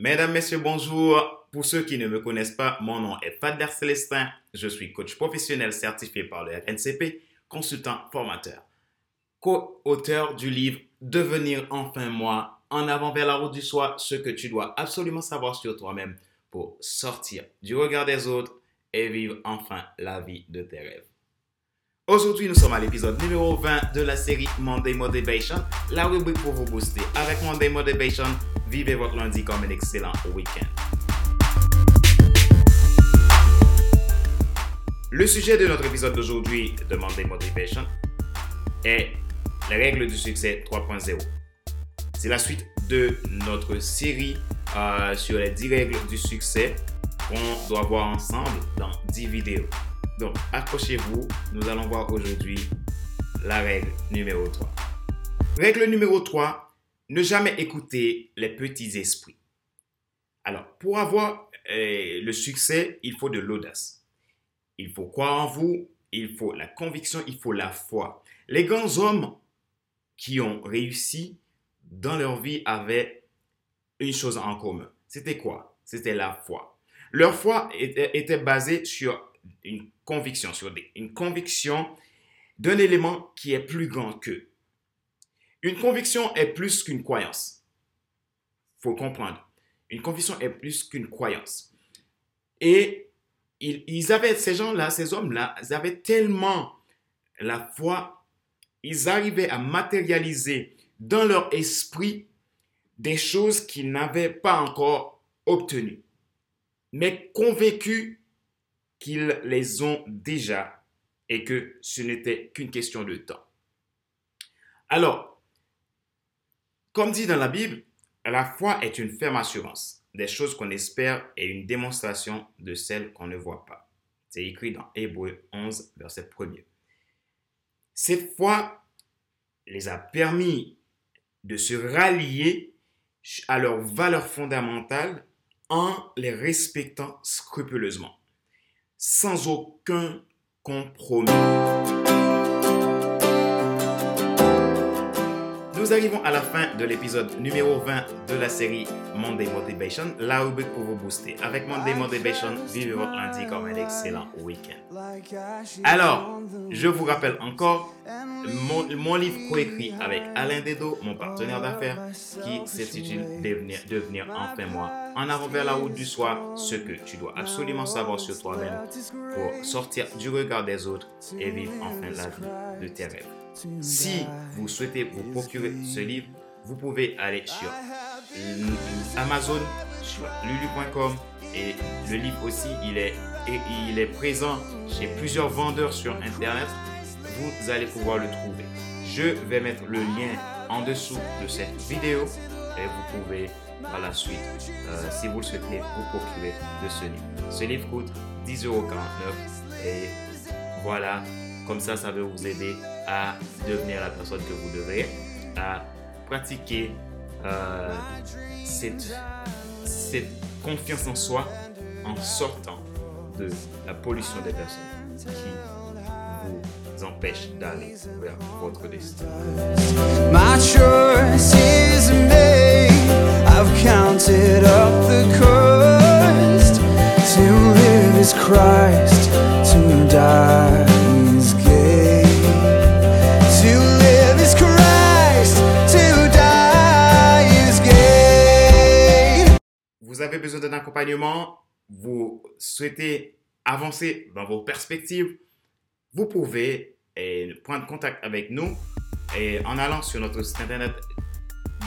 Mesdames, Messieurs, bonjour. Pour ceux qui ne me connaissent pas, mon nom est Fadler Célestin. Je suis coach professionnel certifié par le RNCP, consultant formateur, co-auteur du livre Devenir enfin moi, en avant vers la route du soi, ce que tu dois absolument savoir sur toi-même pour sortir du regard des autres et vivre enfin la vie de tes rêves. Aujourd'hui, nous sommes à l'épisode numéro 20 de la série Monday Motivation, la rubrique pour vous booster. Avec Monday Motivation, vivez votre lundi comme un excellent week-end. Le sujet de notre épisode d'aujourd'hui de Monday Motivation est les règles du succès 3.0. C'est la suite de notre série euh, sur les 10 règles du succès qu'on doit voir ensemble dans 10 vidéos. Donc, accrochez-vous, nous allons voir aujourd'hui la règle numéro 3. Règle numéro 3, ne jamais écouter les petits esprits. Alors, pour avoir euh, le succès, il faut de l'audace. Il faut croire en vous, il faut la conviction, il faut la foi. Les grands hommes qui ont réussi dans leur vie avaient une chose en commun. C'était quoi? C'était la foi. Leur foi était, était basée sur une conviction, sur une conviction d'un élément qui est plus grand qu'eux. Une conviction est plus qu'une croyance. faut comprendre. Une conviction est plus qu'une croyance. Et ils, ils avaient, ces gens-là, ces hommes-là, ils avaient tellement la foi, ils arrivaient à matérialiser dans leur esprit des choses qu'ils n'avaient pas encore obtenues, mais convaincus qu'ils les ont déjà et que ce n'était qu'une question de temps. Alors, comme dit dans la Bible, la foi est une ferme assurance des choses qu'on espère et une démonstration de celles qu'on ne voit pas. C'est écrit dans Hébreu 11, verset 1er. Cette foi les a permis de se rallier à leurs valeurs fondamentales en les respectant scrupuleusement sans aucun compromis. Nous arrivons à la fin de l'épisode numéro 20 de la série Monday Motivation, la rubrique pour vous booster. Avec Monday Motivation, vivez votre lundi comme un excellent week-end. Alors, je vous rappelle encore mon, livre coécrit avec Alain Dedo, mon partenaire d'affaires, qui s'intitule Devenir, Devenir enfin moi. En avant vers la route du soir, ce que tu dois absolument savoir sur toi-même pour sortir du regard des autres et vivre enfin la vie de tes rêves. Si vous souhaitez vous procurer ce livre, vous pouvez aller sur Amazon, sur lulu.com et le livre aussi, il est, il est présent chez plusieurs vendeurs sur Internet. Vous allez pouvoir le trouver. Je vais mettre le lien en dessous de cette vidéo et vous pouvez par la suite, euh, si vous le souhaitez, vous procurer de ce livre. Ce livre coûte 10,49€ et voilà, comme ça, ça va vous aider à devenir la personne que vous devez, à pratiquer euh, cette, confiance en soi en sortant de la pollution des personnes qui vous empêche d'aller vers votre destin. Counted up the. To live is Christ, vous souhaitez avancer dans vos perspectives, vous pouvez eh, prendre contact avec nous et en allant sur notre site internet,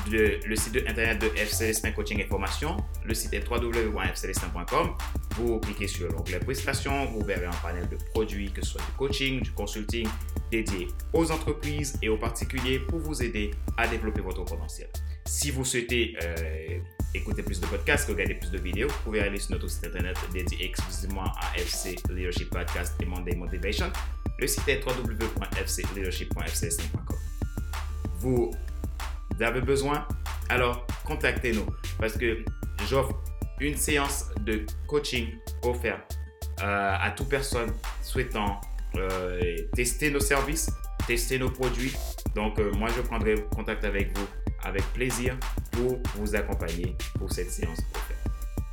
de, le site internet de FC Coaching et Formation. Le site est www.fcelestin.com. Vous cliquez sur l'onglet Prestations, vous verrez un panel de produits, que ce soit du coaching, du consulting, dédié aux entreprises et aux particuliers pour vous aider à développer votre potentiel. Si vous souhaitez euh, écouter plus de podcasts, regarder plus de vidéos, vous pouvez aller sur notre site internet dédié exclusivement à FC Leadership Podcast et Monday Motivation. Le site est www.fcleadership.fcs.com. Vous avez besoin, alors contactez-nous parce que j'offre une séance de coaching offerte euh, à toute personne souhaitant euh, tester nos services, tester nos produits. Donc, euh, moi, je prendrai contact avec vous avec plaisir vous accompagner pour cette séance.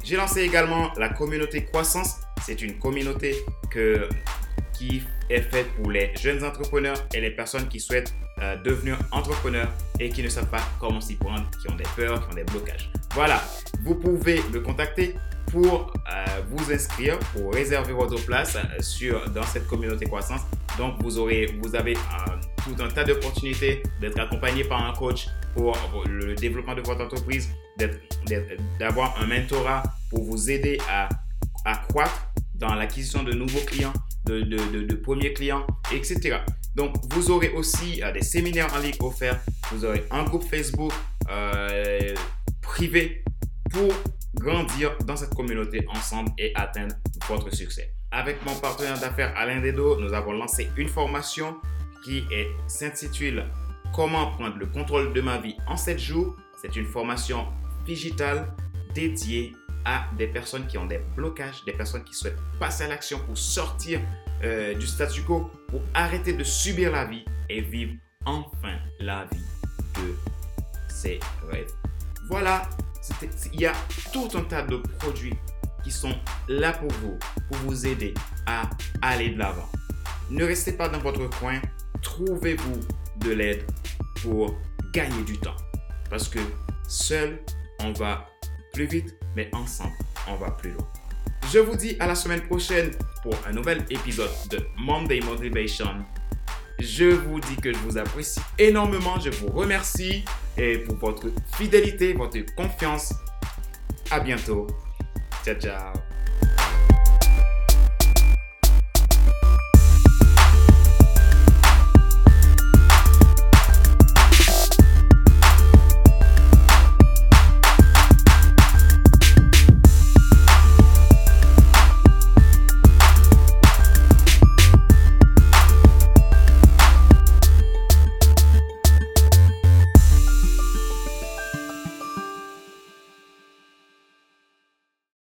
J'ai lancé également la communauté croissance. C'est une communauté que, qui est faite pour les jeunes entrepreneurs et les personnes qui souhaitent euh, devenir entrepreneurs et qui ne savent pas comment s'y prendre, qui ont des peurs, qui ont des blocages. Voilà, vous pouvez me contacter pour euh, vous inscrire, pour réserver votre place euh, sur, dans cette communauté croissance. Donc, vous, aurez, vous avez tout un tas d'opportunités d'être accompagné par un coach pour le développement de votre entreprise, d'avoir un mentorat pour vous aider à, croître dans l'acquisition de nouveaux clients, de, premiers clients, etc. Donc, vous aurez aussi euh, des séminaires en ligne offerts. Vous aurez un groupe Facebook euh, privé pour grandir dans cette communauté ensemble et atteindre votre succès. Avec mon partenaire d'affaires Alain Dedo, nous avons lancé une formation qui s'intitule Comment prendre le contrôle de ma vie en 7 jours? C'est une formation digitale dédiée à des personnes qui ont des blocages, des personnes qui souhaitent passer à l'action pour sortir euh, du statu quo, pour arrêter de subir la vie et vivre enfin la vie de ses rêves. Voilà, il y a tout un tas de produits qui sont là pour vous, pour vous aider à aller de l'avant. Ne restez pas dans votre coin, trouvez-vous de l'aide pour gagner du temps. Parce que seul, on va plus vite, mais ensemble, on va plus loin. Je vous dis à la semaine prochaine pour un nouvel épisode de Monday Motivation. Je vous dis que je vous apprécie énormément. Je vous remercie et pour votre fidélité, votre confiance. À bientôt. Ciao, ciao.